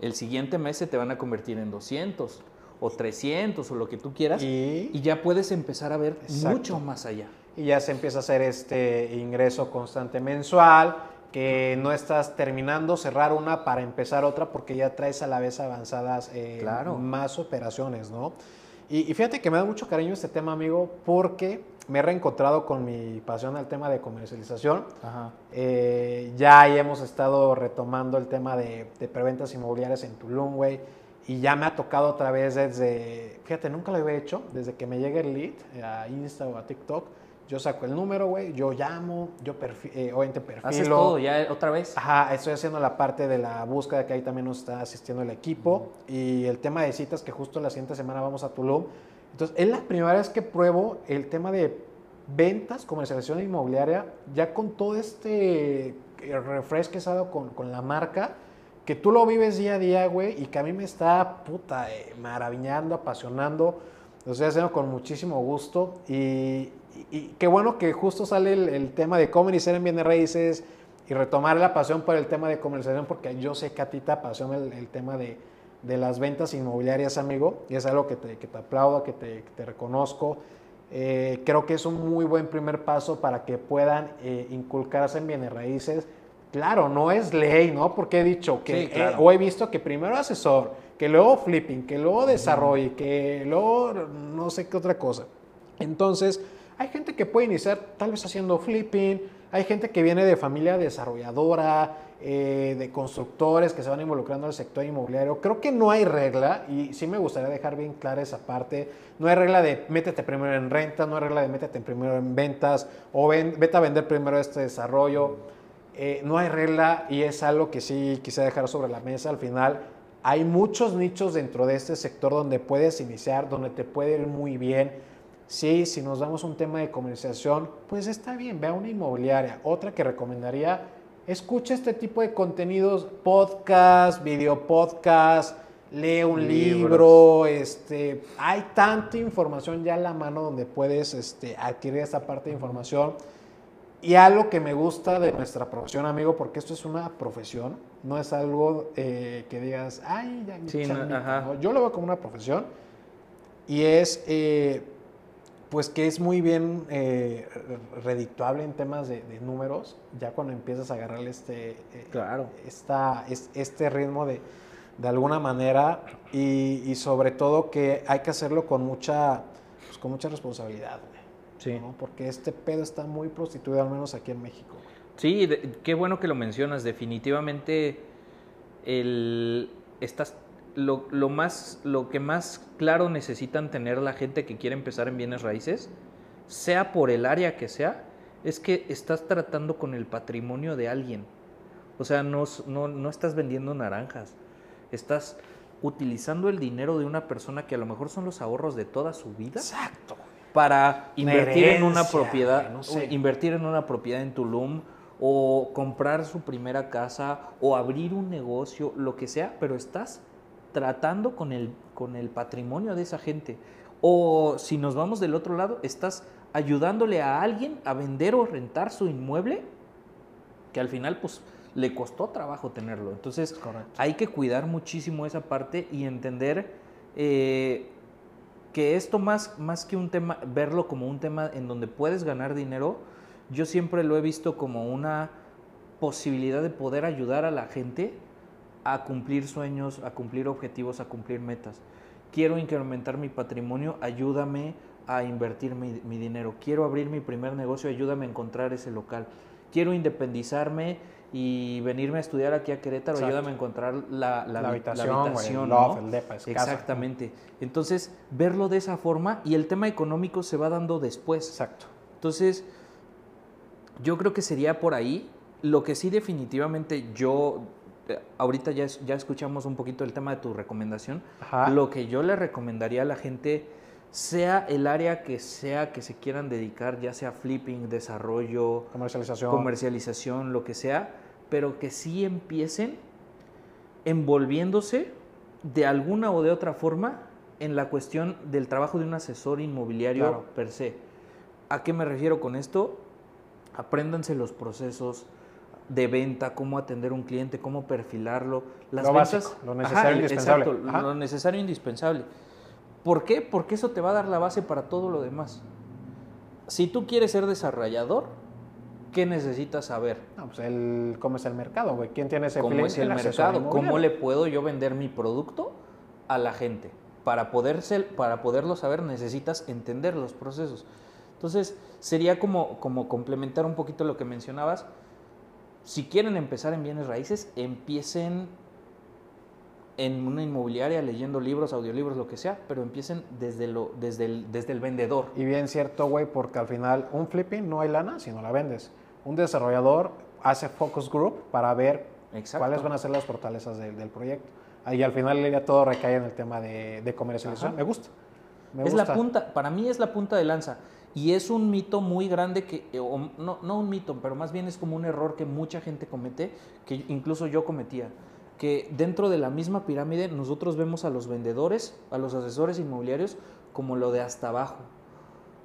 el siguiente mes se te van a convertir en 200 o 300 o lo que tú quieras y, Y, ya puedes empezar a ver Exacto. mucho más allá. y ya se empieza a hacer este ingreso constante mensual, que no estás terminando cerrar una para empezar otra porque ya traes a la vez avanzadas eh, Claro. más operaciones, ¿no? Y, y fíjate que me da mucho cariño este tema, amigo, porque me he reencontrado con mi pasión al tema de comercialización. Ajá. Eh, ya hemos estado retomando el tema de, de preventas inmobiliarias en Tulum, güey. Y ya me ha tocado otra vez desde, fíjate, nunca lo había hecho, desde que me llega el lead a Insta o a TikTok, yo saco el número, güey, yo llamo, yo perfi eh, obviamente perfilo. ¿Haces todo ya otra vez? Ajá, estoy haciendo la parte de la búsqueda que ahí también nos está asistiendo el equipo y el tema de citas que justo la siguiente semana vamos a Tulum. Entonces, es la primera vez que pruebo el tema de ventas, comercialización inmobiliaria, ya con todo este eh, refresh que ha dado con, con la marca que tú lo vives día a día, güey, y que a mí me está, puta, eh, maravillando, apasionando. Lo estoy haciendo con muchísimo gusto y, y, qué bueno que justo sale el, tema de cómo iniciar en bienes raíces y retomar la pasión por el tema de comercialización, porque yo sé que a ti te apasiona el, tema de, las ventas inmobiliarias, amigo, y es algo que te, que te aplaudo, que te, que te reconozco. Eh, creo que es un muy buen primer paso para que puedan eh, inculcarse en bienes raíces Claro, no es ley, ¿no? Porque he dicho que, eh, o he visto que primero asesor, que luego flipping, que luego desarrolle, que luego no sé qué otra cosa. Entonces, hay gente que puede iniciar tal vez haciendo flipping, hay gente que viene de familia desarrolladora, eh, de constructores que se van involucrando en el sector inmobiliario. Creo que no hay regla, y sí me gustaría dejar bien clara esa parte, no hay regla de métete primero en renta, no hay regla de métete primero en ventas, o vete a vender primero este desarrollo. Eh, no hay regla y es algo que sí quise dejar sobre la mesa. Al final, hay muchos nichos dentro de este sector donde puedes iniciar, donde te puede ir muy bien. Sí, si nos damos un tema de comercialización, pues está bien, ve a una inmobiliaria. Otra que recomendaría, escucha este tipo de contenidos, podcast, video podcast, lee un libro, este, hay tanta información ya a la mano donde puedes este, adquirir esta parte de información y algo que me gusta de nuestra profesión, amigo, porque esto es una profesión, no es algo eh, que digas, ay, ya sí, no, Yo lo veo como una profesión y es, eh, pues que es muy bien eh, redictuable en temas de, números, ya cuando empiezas a agarrarle este, claro. esta, este ritmo de, de alguna manera y, y, sobre todo que hay que hacerlo con mucha, pues, con mucha responsabilidad. Sí. Porque este pedo está muy prostituido, al menos aquí en México. Sí, qué bueno que lo mencionas. Definitivamente, el, estás, lo, lo, más, lo que más claro necesitan tener la gente que quiere empezar en bienes raíces, sea por el área que sea, es que estás tratando con el patrimonio de alguien. O sea, no, no, no estás vendiendo naranjas. Estás utilizando el dinero de una persona que a lo mejor son los ahorros de toda su vida. Exacto para invertir en una propiedad, invertir en una propiedad en Tulum o comprar su primera casa o abrir un negocio, lo que sea, pero estás tratando con el, con el patrimonio de esa gente. O si nos vamos del otro lado, estás ayudándole a alguien a vender o rentar su inmueble, que al final pues le costó trabajo tenerlo. Entonces hay que cuidar muchísimo esa parte y entender eh, que esto más, más que un tema, verlo como un tema en donde puedes ganar dinero, yo siempre lo he visto como una posibilidad de poder ayudar a la gente a cumplir sueños, a cumplir objetivos, a cumplir metas. Quiero incrementar mi patrimonio, ayúdame a invertir mi, mi dinero. Quiero abrir mi primer negocio, ayúdame a encontrar ese local. Quiero independizarme y venirme a estudiar aquí a Querétaro, ayúdame a encontrar la, la, habitación, el Exactamente. Entonces, verlo de esa forma y el tema económico se va dando después. Exacto. Entonces, yo creo que sería por ahí. Lo que sí definitivamente yo, eh, ahorita ya, ya escuchamos un poquito el tema de tu recomendación, lo que yo le recomendaría a la gente sea el área que sea que se quieran dedicar, ya sea flipping, desarrollo, comercialización, comercialización lo que sea, pero que sí empiecen envolviéndose de alguna o de otra forma en la cuestión del trabajo de un asesor inmobiliario per se. ¿A qué me refiero con esto? Apréndanse los procesos de venta, cómo atender a un cliente, cómo perfilarlo. Las lo ventas, lo necesario e indispensable. Exacto, lo necesario e indispensable. ¿Por qué? Porque eso te va a dar la base para todo lo demás. Si tú quieres ser desarrollador, ¿qué necesitas saber? pues el, cómo es el mercado, güey. ¿Quién tiene ese ¿Cómo es el, mercado? ¿Cómo le puedo yo vender mi producto a la gente? Para, poder para poderlo saber necesitas entender los procesos. Entonces, sería como, como complementar un poquito lo que mencionabas. Si quieren empezar en bienes raíces, empiecen en una inmobiliaria leyendo libros, audiolibros, lo que sea, pero empiecen desde, lo, desde, el, desde el vendedor. Y bien cierto, güey, porque al final un flipping no hay lana si no la vendes. Un desarrollador hace focus group para ver Exacto. cuáles van a ser las fortalezas del, del proyecto. Y al final ya todo recae en el tema de, de comercialización. Ajá. Me gusta. Me es gusta. la punta, para mí es la punta de lanza. Y es un mito muy grande que, eh, o no, no un mito, pero más bien es como un error que mucha gente comete, que incluso yo cometía. Que dentro de la misma pirámide nosotros vemos a los vendedores, a los asesores inmobiliarios, como lo de hasta abajo.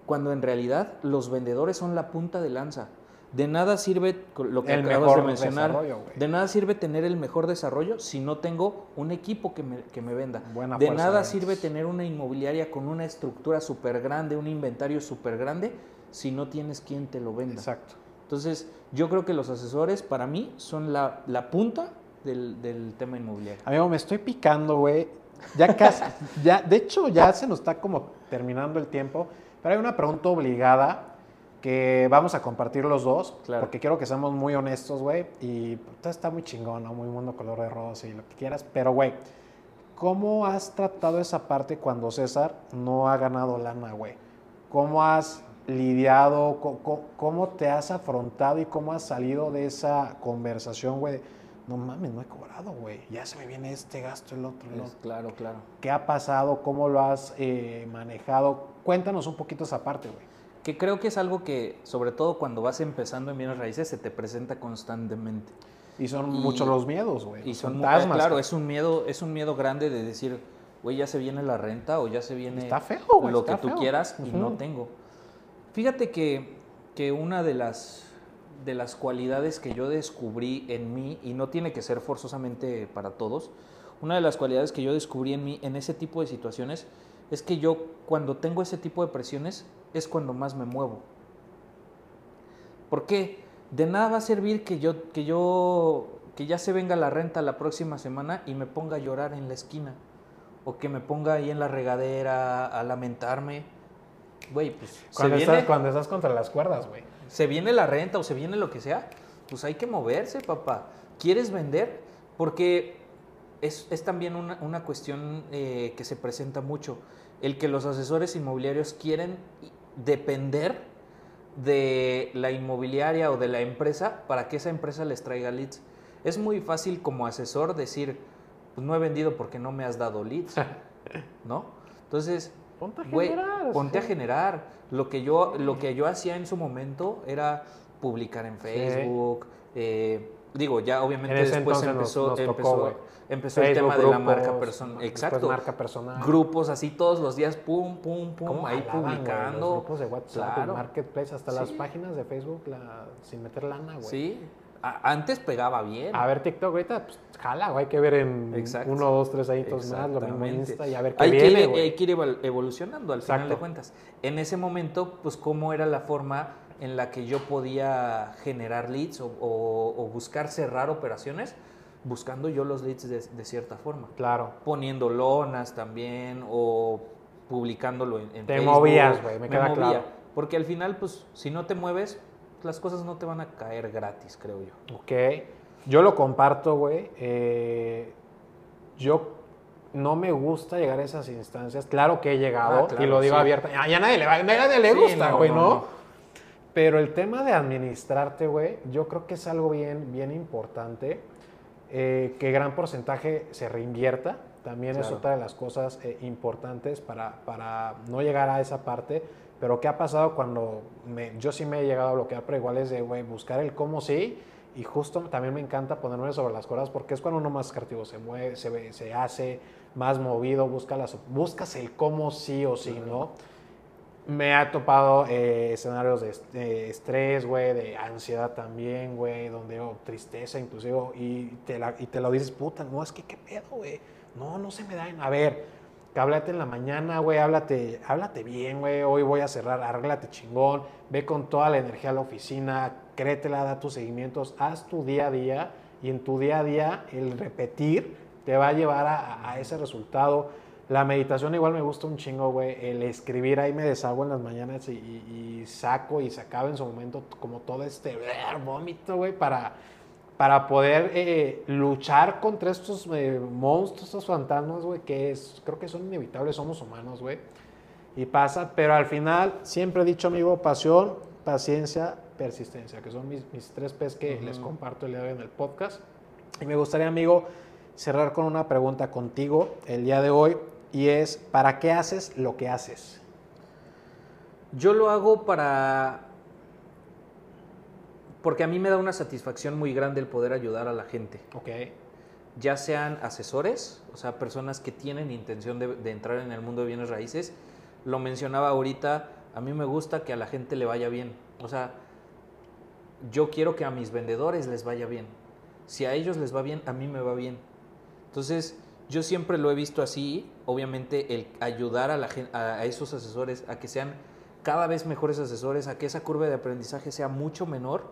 Cuando en realidad los vendedores son la punta de lanza. De nada sirve lo que El acabas de mencionar. De nada sirve tener el mejor desarrollo si no tengo un equipo que me, que me venda. Buena de nada sirve tener una inmobiliaria con una estructura súper grande, un inventario súper grande, si no tienes quien te lo venda. Exacto. Entonces, yo creo que los asesores, para mí, son la, la punta del, del tema inmobiliario. Amigo, me estoy picando, güey. Ya casi, ya, de hecho, ya se nos está como terminando el tiempo, pero hay una pregunta obligada que vamos a compartir los dos, Claro. porque quiero que seamos muy honestos, güey, y todo está muy chingón, ¿no? Muy mundo color de rosa y lo que quieras, pero, güey, ¿cómo has tratado esa parte cuando César no ha ganado lana, güey? ¿Cómo has lidiado, cómo, te has afrontado y cómo has salido de esa conversación, güey? No mames, no he cobrado, güey. Ya se me viene este gasto, el otro, el otro. claro, claro. ¿Qué ha pasado? ¿Cómo lo has eh, manejado? Cuéntanos un poquito esa parte, güey. Que creo que es algo que, sobre todo cuando vas empezando en bienes raíces, se te presenta constantemente. Y son Y- muchos los miedos, güey. Y son, fantasmas. claro, es un miedo, es un miedo grande de decir, güey, ya se viene la renta o ya se viene Está feo, güey, lo está que tú feo. quieras y Ujú. no tengo. Fíjate que, que una de las, de las cualidades que yo descubrí en mí, y no tiene que ser forzosamente para todos, una de las cualidades que yo descubrí en mí en ese tipo de situaciones es que yo cuando tengo ese tipo de presiones es cuando más me muevo. ¿Por qué? De nada va a servir que yo, que yo, que ya se venga la renta la próxima semana y me ponga a llorar en la esquina. O que me ponga ahí en la regadera a lamentarme. Güey, pues se Cuando, viene, estás, cuando estás contra las cuerdas, güey. se viene la renta o se viene lo que sea. Pues hay que moverse, papá. ¿Quieres vender? Porque es, es también una, una cuestión eh, que se presenta mucho. El que los asesores inmobiliarios quieren depender de la inmobiliaria o de la empresa para que esa empresa les traiga leads. Es muy fácil como asesor decir, pues no he vendido porque no me has dado leads, ¿no? Entonces, Ponte a generar, ponte a generar. Lo que yo, lo que yo hacía en su momento era publicar en Facebook. eh, digo, ya obviamente después nos- empezó, nos tocó, empezó, el tema de la marca personal. Exacto. marca personal. Grupos así todos los días, pum, pum, pum, ¿Cómo ahí publicando. Los grupos de WhatsApp, Claro. Marketplace, hasta las páginas de Facebook la- sin meter lana, güey. Sí. A- antes pegaba bien. A ver, TikTok ahorita, pues, jala, güey. Hay que ver en Exacto. uno, dos, tres añitos más, lo mismo. Insta y a ver qué hay, que viene, ir, güey. hay que ir evol- evolucionando al final de cuentas. En ese momento, pues cómo era la forma en la que yo podía generar leads o, o- o buscar cerrar operaciones, buscando yo los leads de, de cierta forma. Claro. Poniendo lonas también o publicándolo en, en Te Facebook. movías, güey, me queda claro. Porque al final, pues, si no te mueves, las cosas no te van a caer gratis, creo yo. Ok. Yo lo comparto, güey. Eh, yo no me gusta llegar a esas instancias. Claro que he llegado Ah, claro, y lo digo sí. abierta. Ya, ya nadie le, a nadie le Sí, gusta, güey, no, no, no. Pero el tema de administrarte, güey, yo creo que es algo bien, bien importante. eh, que gran porcentaje se reinvierta. También es Claro. otra de las cosas eh, importantes para, para no llegar a esa parte. Pero ¿qué ha pasado cuando me- yo sí me he llegado a bloquear, pero igual es de, güey, buscar el cómo sí. Y justo también me encanta ponerme sobre las cosas porque es cuando uno más creativo se mueve, se, se hace más movido, busca las, buscas el cómo sí o sí, ¿no? Me ha topado eh, escenarios de, est- de estrés, güey, de ansiedad también, güey, donde tristeza inclusive, y te, la- y te lo dices, puta, no, es que qué pedo, güey. No, no se me da. A ver, háblate en la mañana, güey, háblate, háblate bien, güey, hoy voy a cerrar, arréglate chingón, ve con toda la energía a la oficina, créetela, da tus seguimientos, haz tu día a día, y en tu día a día el repetir te va a llevar a, a ese resultado. La meditación igual me gusta un chingo, güey. El escribir ahí me deshago en las mañanas y, y- y saco y sacaba en su momento como todo este vómito, güey, para, para poder eh, luchar contra estos eh, monstruos, estos fantasmas, güey, que es, creo que son inevitables, somos humanos, güey. Y pasa, pero al final, siempre he dicho, amigo, pasión, paciencia, persistencia, que son mis, mis tres P's que les comparto el día de hoy en el podcast. Y me gustaría, amigo, cerrar con una pregunta contigo el día de hoy, y es, ¿para qué haces lo que haces? Yo lo hago para... Porque a mí me da una satisfacción muy grande el poder ayudar a la gente. Ok. Ya sean asesores, o sea, personas que tienen intención de, de entrar en el mundo de bienes raíces. Lo mencionaba ahorita, a mí me gusta que a la gente le vaya bien. O sea, yo quiero que a mis vendedores les vaya bien. Si a ellos les va bien, a mí me va bien. Entonces, yo siempre lo he visto así, obviamente el ayudar a, la, a, esos asesores a que sean cada vez mejores asesores, a que esa curva de aprendizaje sea mucho menor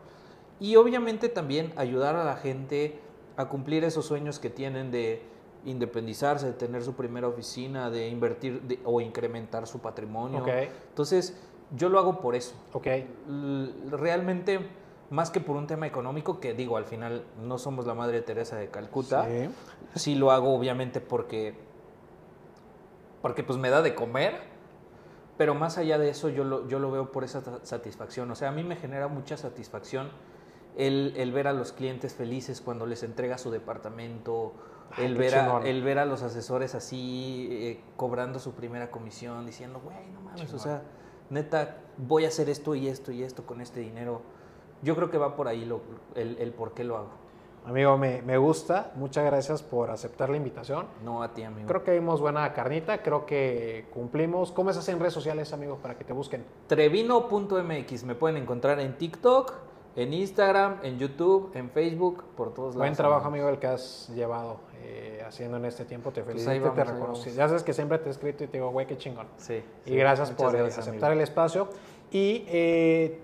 y obviamente también ayudar a la gente a cumplir esos sueños que tienen de independizarse, de tener su primera oficina, de invertir de- o incrementar su patrimonio. Entonces, yo lo hago por eso. Ok. L- realmente más que por un tema económico, que digo, al final no somos la Madre Teresa de Calcuta, Sí. sí lo hago obviamente porque, porque pues me da de comer, pero más allá de eso yo lo, yo lo veo por esa satisfacción. O sea, a mí me genera mucha satisfacción el, el ver a los clientes felices cuando les entrega su departamento, Ay, el, ver a, chingón. el ver a los asesores así eh, cobrando su primera comisión, diciendo, güey, no mames, o sea, neta, voy a hacer esto y esto y esto con este dinero. Yo creo que va por ahí lo, el, el por qué lo hago. Amigo, me, me gusta. Muchas gracias por aceptar la invitación. No a ti, amigo. Creo que vimos buena carnita, creo que cumplimos. ¿Cómo estás en redes sociales, amigos, para que te busquen? Trevino.mx. Me pueden encontrar en TikTok, en Instagram, en YouTube, en Facebook, por todos lados. Buen trabajo, amigo, el que has llevado eh, haciendo en este tiempo. Te Pues felicito y te reconocí. Ya sabes que siempre te he escrito y te digo, güey, qué chingón. Sí. Y gracias por gracias, aceptar amigo. el espacio. Y eh,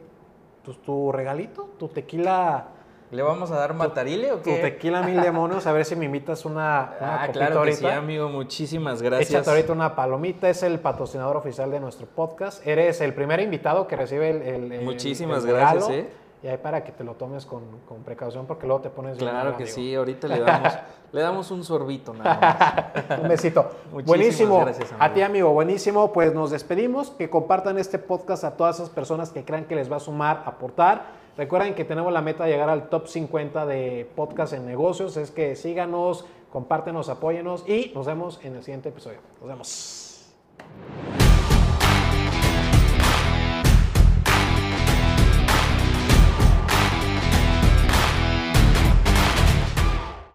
tu, tu regalito, tu tequila, ¿Le vamos a dar matarile o tu qué? tequila mil demonios, a ver si me invitas una, una Ah, claro que ahorita. sí, amigo. Muchísimas gracias. Échate ahorita una palomita, es el patrocinador oficial de nuestro podcast. Eres el primer invitado que recibe el, el- el- Muchísimas el gracias, ¿eh? Y ahí para que te lo tomes con, con precaución porque luego te pones Claro que amigo. sí. Ahorita le damos, le damos un sorbito nada más. Un besito. Muchísimas buenísimo. gracias, amigo. A ti, amigo, buenísimo. Pues nos despedimos. Que compartan este podcast a todas esas personas que crean que les va a sumar, aportar. Recuerden que tenemos la meta de llegar al top 50 de podcast en negocios. Es que síganos, compártenos, apóyenos y nos vemos en el siguiente episodio. Nos vemos.